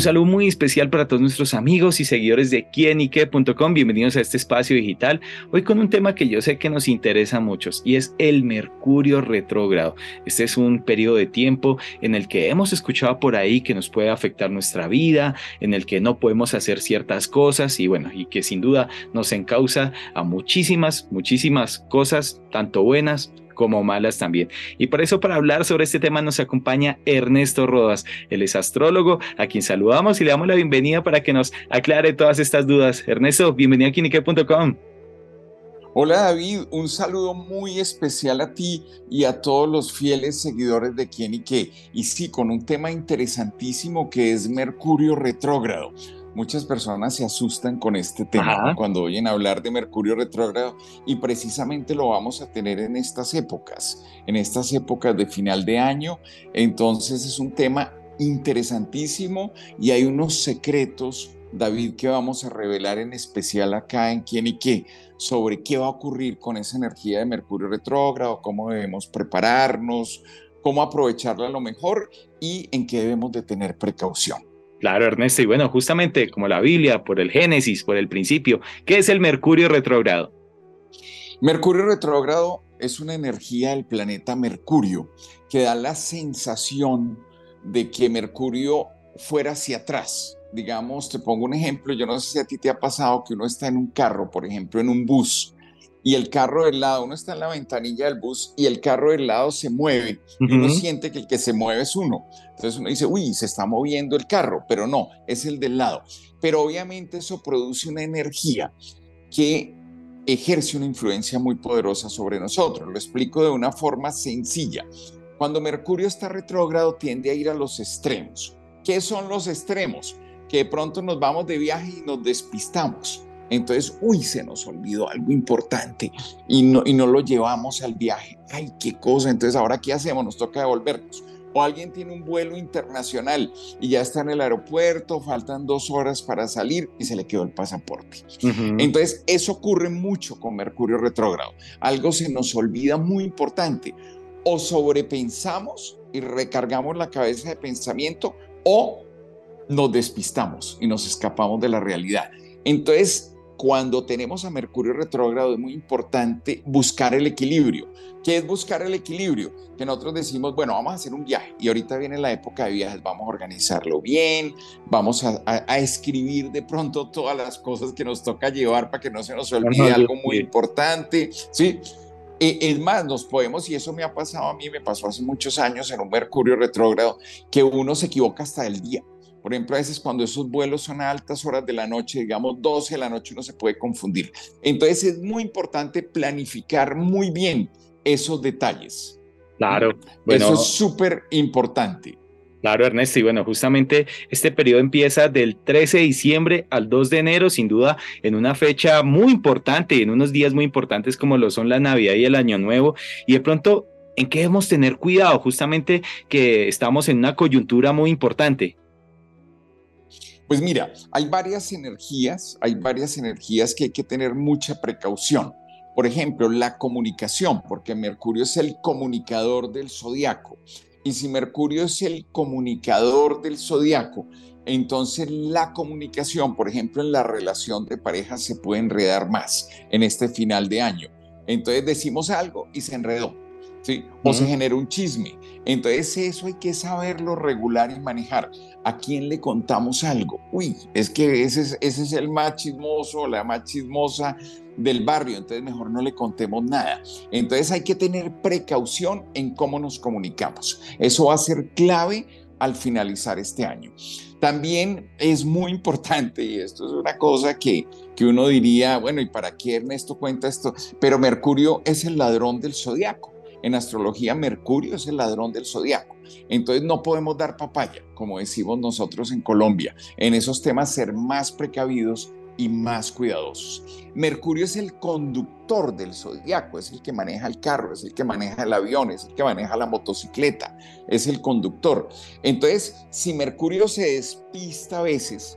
Un saludo muy especial para todos nuestros amigos y seguidores de quienique.com. Bienvenidos a este espacio digital. Hoy con un tema que yo sé que nos interesa a muchos y es el Mercurio retrógrado. Este es un periodo de tiempo en el que hemos escuchado por ahí que nos puede afectar nuestra vida, en el que no podemos hacer ciertas cosas y bueno, y que sin duda nos encausa a muchísimas, muchísimas cosas, tanto buenas como malas también. Y por eso para hablar sobre este tema nos acompaña Ernesto Rodas. Él es astrólogo, a quien saludamos y le damos la bienvenida para que nos aclare todas estas dudas. Ernesto, bienvenido a Kinique.com. Hola David, un saludo muy especial a ti y a todos los fieles seguidores de Quién y Qué. Y sí, con un tema interesantísimo que es Mercurio retrógrado. Muchas personas se asustan con este tema cuando oyen hablar de Mercurio retrógrado y precisamente lo vamos a tener en estas épocas, en estas épocas de final de año. Entonces es un tema interesantísimo y hay unos secretos, David, que vamos a revelar en especial acá en quién y qué, sobre qué va a ocurrir con esa energía de Mercurio retrógrado, cómo debemos prepararnos, cómo aprovecharla a lo mejor y en qué debemos de tener precaución. Claro, Ernesto, y bueno, justamente como la Biblia, por el Génesis, por el principio, ¿qué es el Mercurio retrógrado? Mercurio retrógrado es una energía del planeta Mercurio que da la sensación de que Mercurio fuera hacia atrás. Digamos, te pongo un ejemplo, yo no sé si a ti te ha pasado que uno está en un carro, por ejemplo, en un bus, y el carro del lado, uno está en la ventanilla del bus y el carro del lado se mueve y uno siente que el que se mueve es uno. Entonces uno dice, uy, se está moviendo el carro, pero no, es el del lado. Pero obviamente eso produce una energía que ejerce una influencia muy poderosa sobre nosotros. Lo explico de una forma sencilla. Cuando Mercurio está retrógrado tiende a ir a los extremos. ¿Qué son los extremos? Que de pronto nos vamos de viaje y nos despistamos entonces, uy, se nos olvidó algo importante y no, y no lo llevamos al viaje. Ay, qué cosa. Entonces, ¿ahora qué hacemos? Nos toca devolvernos. O alguien tiene un vuelo internacional y ya está en el aeropuerto, faltan dos horas para salir y se le quedó el pasaporte. Entonces, eso ocurre mucho con Mercurio retrógrado. Algo se nos olvida muy importante. O sobrepensamos y recargamos la cabeza de pensamiento o nos despistamos y nos escapamos de la realidad. Entonces, cuando tenemos a Mercurio retrógrado es muy importante buscar el equilibrio. ¿Qué es buscar el equilibrio? Que nosotros decimos, bueno, vamos a hacer un viaje y ahorita viene la época de viajes, vamos a organizarlo bien, vamos a, escribir de pronto todas las cosas que nos toca llevar para que no se nos olvide algo muy importante, ¿sí? E, es más, nos podemos, y eso me ha pasado a mí, me pasó hace muchos años en un Mercurio retrógrado, que uno se equivoca hasta el día. Por ejemplo, a veces cuando esos vuelos son a altas horas de la noche, digamos 12 de la noche, uno se puede confundir. Entonces es muy importante planificar muy bien esos detalles. Claro. Bueno, Eso es súper importante. Claro, Ernesto, y bueno, justamente este periodo empieza del 13 de diciembre al 2 de enero, sin duda, en una fecha muy importante, en unos días muy importantes como lo son la Navidad y el Año Nuevo, y de pronto, ¿en qué debemos tener cuidado? Justamente que estamos en una coyuntura muy importante. Pues mira, hay varias energías, hay varias energías que hay que tener mucha precaución. Por ejemplo, la comunicación, porque Mercurio es el comunicador del zodiaco. Y si Mercurio es el comunicador del zodiaco, entonces la comunicación, por ejemplo, en la relación de pareja se puede enredar más en este final de año. Entonces decimos algo y se enredó ¿sí? O se genera un chisme. Entonces eso hay que saberlo regular y manejar. ¿A quién le contamos algo? Uy, es que ese es, ese es el más chismoso, la más chismosa del barrio, entonces mejor no le contemos nada. Entonces hay que tener precaución en cómo nos comunicamos. Eso va a ser clave al finalizar este año. También es muy importante, y esto es una cosa que, que uno diría, bueno, ¿y para qué Ernesto cuenta esto? Pero Mercurio es el ladrón del zodiaco. En astrología, Mercurio es el ladrón del zodiaco. Entonces no podemos dar papaya, como decimos nosotros en Colombia. En esos temas ser más precavidos y más cuidadosos. Mercurio es el conductor del zodiaco, es el que maneja el carro, es el que maneja el avión, es el que maneja la motocicleta, es el conductor. Entonces, si Mercurio se despista a veces,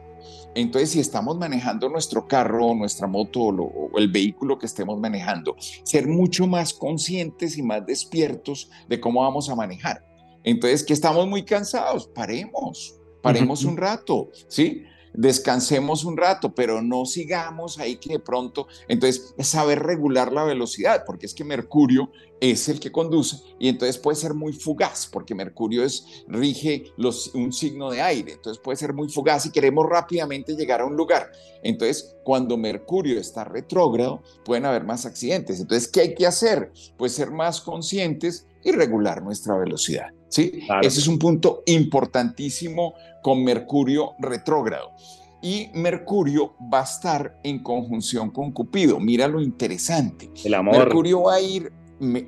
entonces, si estamos manejando nuestro carro o nuestra moto o, el vehículo que estemos manejando, ser mucho más conscientes y más despiertos de cómo vamos a manejar. Entonces, que estamos muy cansados, paremos. paremos un rato, ¿sí? Descansemos un rato, pero no sigamos ahí que de pronto, entonces saber regular la velocidad, porque es que Mercurio es el que conduce y entonces puede ser muy fugaz, porque Mercurio es, rige los, un signo de aire, entonces puede ser muy fugaz y queremos rápidamente llegar a un lugar. Entonces, cuando Mercurio está retrógrado, pueden haber más accidentes. Entonces, ¿qué hay que hacer? Pues ser más conscientes y regular nuestra velocidad. ¿sí? Ese es un punto importantísimo con Mercurio retrógrado. Y Mercurio va a estar en conjunción con Cupido. Mira lo interesante. El amor. Mercurio va a ir,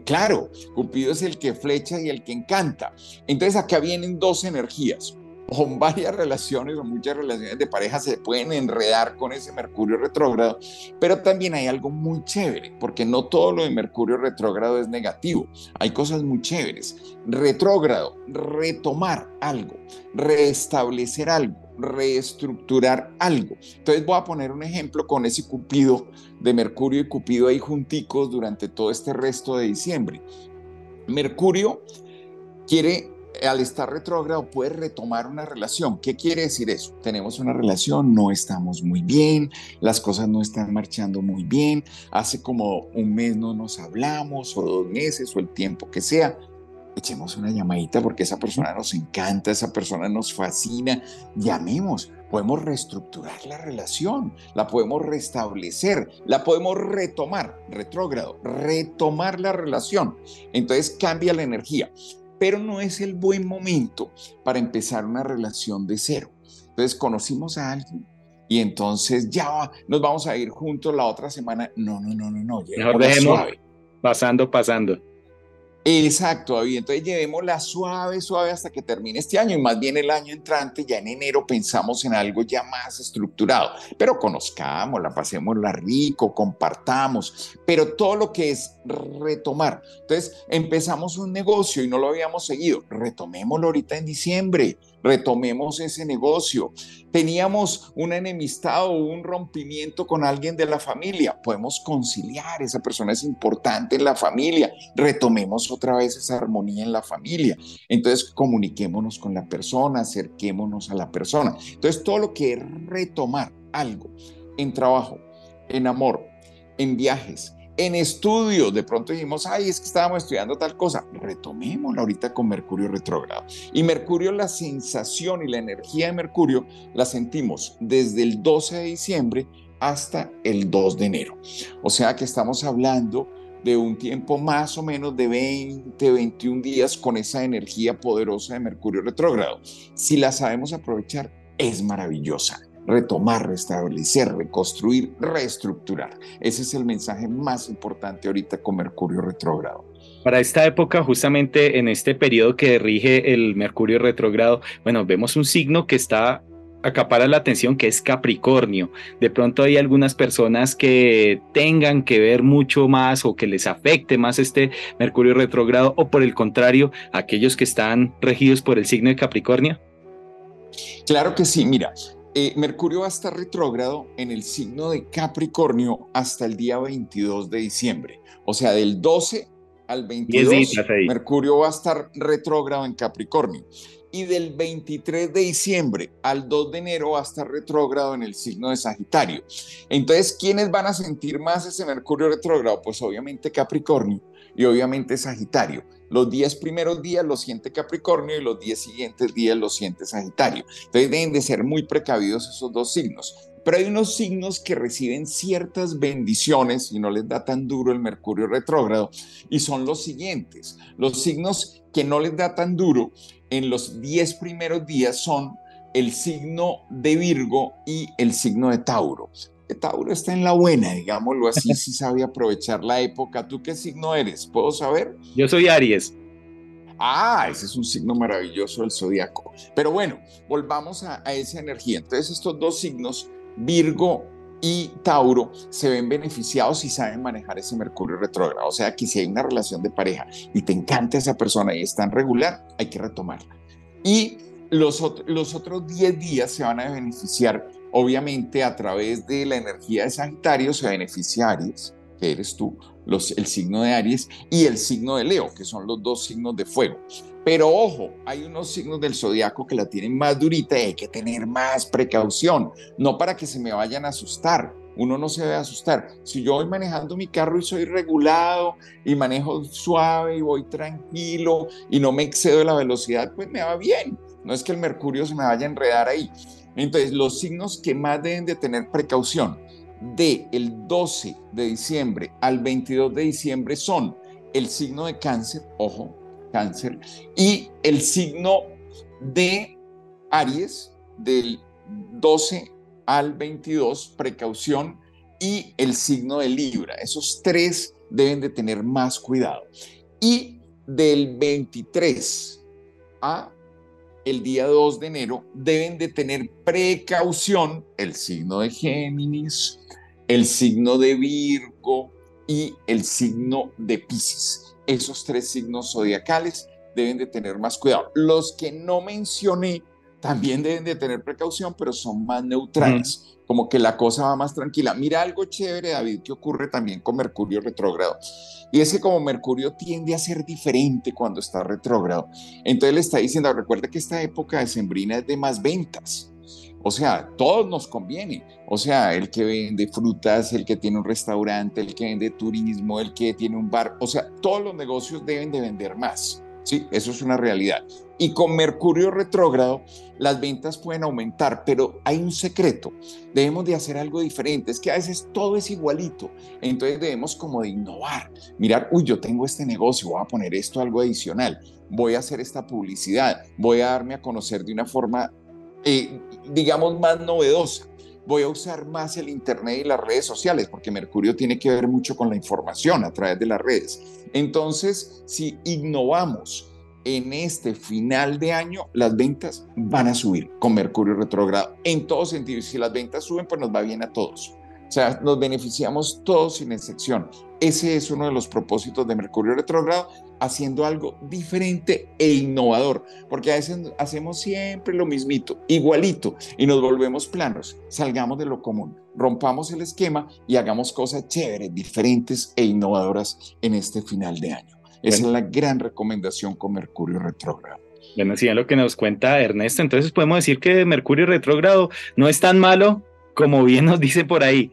claro, Cupido es el que flecha y el que encanta. Entonces acá vienen dos energías o varias relaciones o muchas relaciones de pareja se pueden enredar con ese Mercurio retrógrado, pero también hay algo muy chévere, porque no todo lo de Mercurio retrógrado es negativo, hay cosas muy chéveres. Retrógrado, retomar algo, restablecer algo, reestructurar algo. Entonces voy a poner un ejemplo con ese Cupido de Mercurio y Cupido ahí junticos durante todo este resto de diciembre. Mercurio quiere al estar retrógrado puede retomar una relación. ¿Qué quiere decir eso? Tenemos una relación, no estamos muy bien, las cosas no están marchando muy bien, hace como un mes no nos hablamos o dos meses o el tiempo que sea. Echemos una llamadita porque esa persona nos encanta, esa persona nos fascina. Llamemos, podemos reestructurar la relación, la podemos restablecer, la podemos retomar, retrógrado, retomar la relación. Entonces cambia la energía pero no es el buen momento para empezar una relación de cero. Entonces conocimos a alguien y entonces ya nos vamos a ir juntos la otra semana. No, no, no, no, no. Mejor dejemos pasando, pasando. Exacto, David. Entonces llevémosla suave, suave hasta que termine este año y más bien el año entrante, ya en enero pensamos en algo ya más estructurado, pero conozcámosla, pasémosla rico, compartamos, pero todo lo que es retomar. Entonces empezamos un negocio y no lo habíamos seguido, retomémoslo ahorita en diciembre, retomemos ese negocio. Teníamos una enemistad o un rompimiento con alguien de la familia, podemos conciliar, esa persona es importante en la familia, retomemos otra vez esa armonía en la familia. Entonces comuniquémonos con la persona, acerquémonos a la persona. Entonces todo lo que es retomar algo en trabajo, en amor, en viajes, en estudios. De pronto dijimos, ay, es que estábamos estudiando tal cosa. Retomémosla ahorita con Mercurio retrógrado. Y Mercurio, la sensación y la energía de Mercurio la sentimos desde el 12 de diciembre hasta el 2 de enero. O sea que estamos hablando de un tiempo más o menos de 20, 21 días con esa energía poderosa de Mercurio retrógrado. Si la sabemos aprovechar, es maravillosa retomar, restablecer, reconstruir, reestructurar. Ese es el mensaje más importante ahorita con Mercurio retrógrado. Para esta época, justamente en este periodo que rige el Mercurio retrógrado, bueno, vemos un signo que está acapara la atención que es Capricornio. De pronto hay algunas personas que tengan que ver mucho más o que les afecte más este Mercurio retrógrado o por el contrario, aquellos que están regidos por el signo de Capricornio. Claro que sí, mira, eh, Mercurio va a estar retrógrado en el signo de Capricornio hasta el día 22 de diciembre. O sea, del 12 al 22, Mercurio va a estar retrógrado en Capricornio. Y del 23 de diciembre al 2 de enero va a estar retrógrado en el signo de Sagitario. Entonces, ¿quiénes van a sentir más ese Mercurio retrógrado? Pues obviamente Capricornio y obviamente Sagitario. Los 10 primeros días lo siente Capricornio y los 10 siguientes días lo siente Sagitario. Entonces deben de ser muy precavidos esos dos signos. Pero hay unos signos que reciben ciertas bendiciones y no les da tan duro el Mercurio retrógrado y son los siguientes. Los signos que no les da tan duro en los 10 primeros días son el signo de Virgo y el signo de Tauro. Tauro está en la buena, digámoslo así, si sabe aprovechar la época. ¿Tú qué signo eres? ¿Puedo saber? Yo soy Aries. Ah, ese es un signo maravilloso del zodiaco. Pero bueno, volvamos a, a esa energía. Entonces, estos dos signos, Virgo y Tauro, se ven beneficiados si saben manejar ese Mercurio retrógrado. O sea que si hay una relación de pareja y te encanta esa persona y es tan regular, hay que retomarla. Y los, los otros 10 días se van a beneficiar Obviamente a través de la energía de Sagitario se beneficia Aries, que eres tú, los, el signo de Aries, y el signo de Leo, que son los dos signos de fuego. Pero ojo, hay unos signos del zodiaco que la tienen más durita y hay que tener más precaución, no para que se me vayan a asustar. Uno no se debe asustar. Si yo voy manejando mi carro y soy regulado y manejo suave y voy tranquilo y no me excedo de la velocidad, pues me va bien. No es que el mercurio se me vaya a enredar ahí. Entonces, los signos que más deben de tener precaución de el 12 de diciembre al 22 de diciembre son el signo de cáncer, ojo, cáncer, y el signo de Aries del 12 al 22, precaución, y el signo de Libra. Esos tres deben de tener más cuidado. Y del 23 a el día 2 de enero deben de tener precaución el signo de Géminis, el signo de Virgo y el signo de Pisces. Esos tres signos zodiacales deben de tener más cuidado. Los que no mencioné también deben de tener precaución, pero son más neutrales, como que la cosa va más tranquila. Mira algo chévere, David, que ocurre también con Mercurio retrógrado. Y es que como Mercurio tiende a ser diferente cuando está retrógrado, entonces le está diciendo, recuerda que esta época de sembrina es de más ventas. O sea, todos nos conviene. O sea, el que vende frutas, el que tiene un restaurante, el que vende turismo, el que tiene un bar. O sea, todos los negocios deben de vender más. Sí, eso es una realidad. Y con Mercurio retrógrado, las ventas pueden aumentar, pero hay un secreto. Debemos de hacer algo diferente. Es que a veces todo es igualito. Entonces debemos como de innovar. Mirar, uy, yo tengo este negocio, voy a poner esto algo adicional. Voy a hacer esta publicidad. Voy a darme a conocer de una forma, eh, digamos, más novedosa voy a usar más el Internet y las redes sociales, porque Mercurio tiene que ver mucho con la información a través de las redes. Entonces, si innovamos en este final de año, las ventas van a subir con Mercurio retrógrado en todos sentidos. Si las ventas suben, pues nos va bien a todos. O sea, nos beneficiamos todos sin excepción. Ese es uno de los propósitos de Mercurio retrógrado, haciendo algo diferente e innovador, porque a veces hacemos siempre lo mismito, igualito, y nos volvemos planos. Salgamos de lo común, rompamos el esquema y hagamos cosas chéveres, diferentes e innovadoras en este final de año. Esa es la gran recomendación con Mercurio retrógrado. Bueno, si es lo que nos cuenta Ernesto, entonces podemos decir que Mercurio retrógrado no es tan malo como bien nos dice por ahí.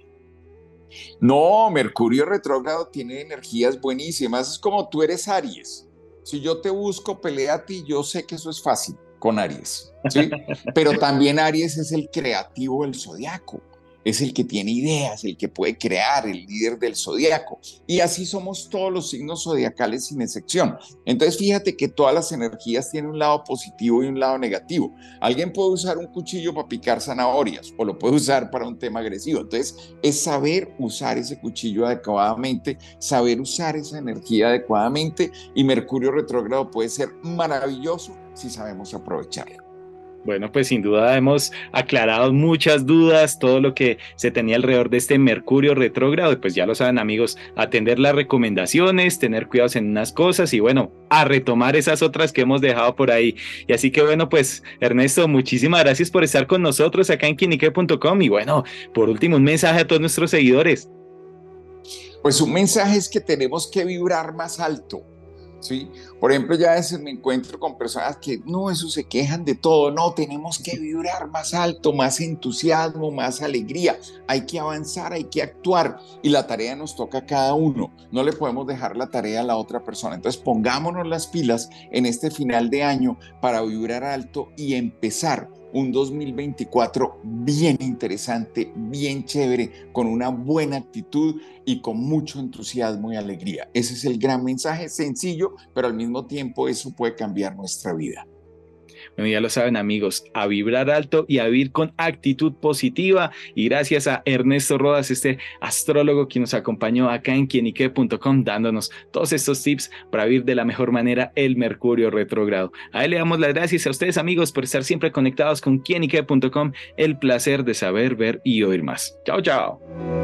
No, Mercurio retrógrado tiene energías buenísimas. Es como tú eres Aries. Si yo te busco, pelea a ti, yo sé que eso es fácil con Aries. ¿sí? Pero también Aries es el creativo del zodiaco es el que tiene ideas, el que puede crear, el líder del zodiaco. Y así somos todos los signos zodiacales sin excepción. Entonces fíjate que todas las energías tienen un lado positivo y un lado negativo. Alguien puede usar un cuchillo para picar zanahorias o lo puede usar para un tema agresivo. Entonces es saber usar ese cuchillo adecuadamente, saber usar esa energía adecuadamente y Mercurio retrógrado puede ser maravilloso si sabemos aprovecharlo. Bueno, pues sin duda hemos aclarado muchas dudas, todo lo que se tenía alrededor de este Mercurio retrógrado. Pues ya lo saben amigos, atender las recomendaciones, tener cuidados en unas cosas y bueno, a retomar esas otras que hemos dejado por ahí. Y así que bueno, pues Ernesto, muchísimas gracias por estar con nosotros acá en quinique.com. Y bueno, por último, un mensaje a todos nuestros seguidores. Pues un mensaje es que tenemos que vibrar más alto ¿sí? Por ejemplo, ya a veces me encuentro con personas que no, eso se quejan de todo, no, tenemos que vibrar más alto, más entusiasmo, más alegría, hay que avanzar, hay que actuar y la tarea nos toca a cada uno, no le podemos dejar la tarea a la otra persona. Entonces pongámonos las pilas en este final de año para vibrar alto y empezar un 2024 bien interesante, bien chévere, con una buena actitud y con mucho entusiasmo y alegría. Ese es el gran mensaje, sencillo, pero al mismo tiempo eso puede cambiar nuestra vida. Ya lo saben amigos, a vibrar alto y a vivir con actitud positiva. Y gracias a Ernesto Rodas, este astrólogo que nos acompañó acá en quienique.com, dándonos todos estos tips para vivir de la mejor manera el Mercurio retrógrado. A él le damos las gracias a ustedes amigos por estar siempre conectados con quienique.com. El placer de saber, ver y oír más. Chao, chao.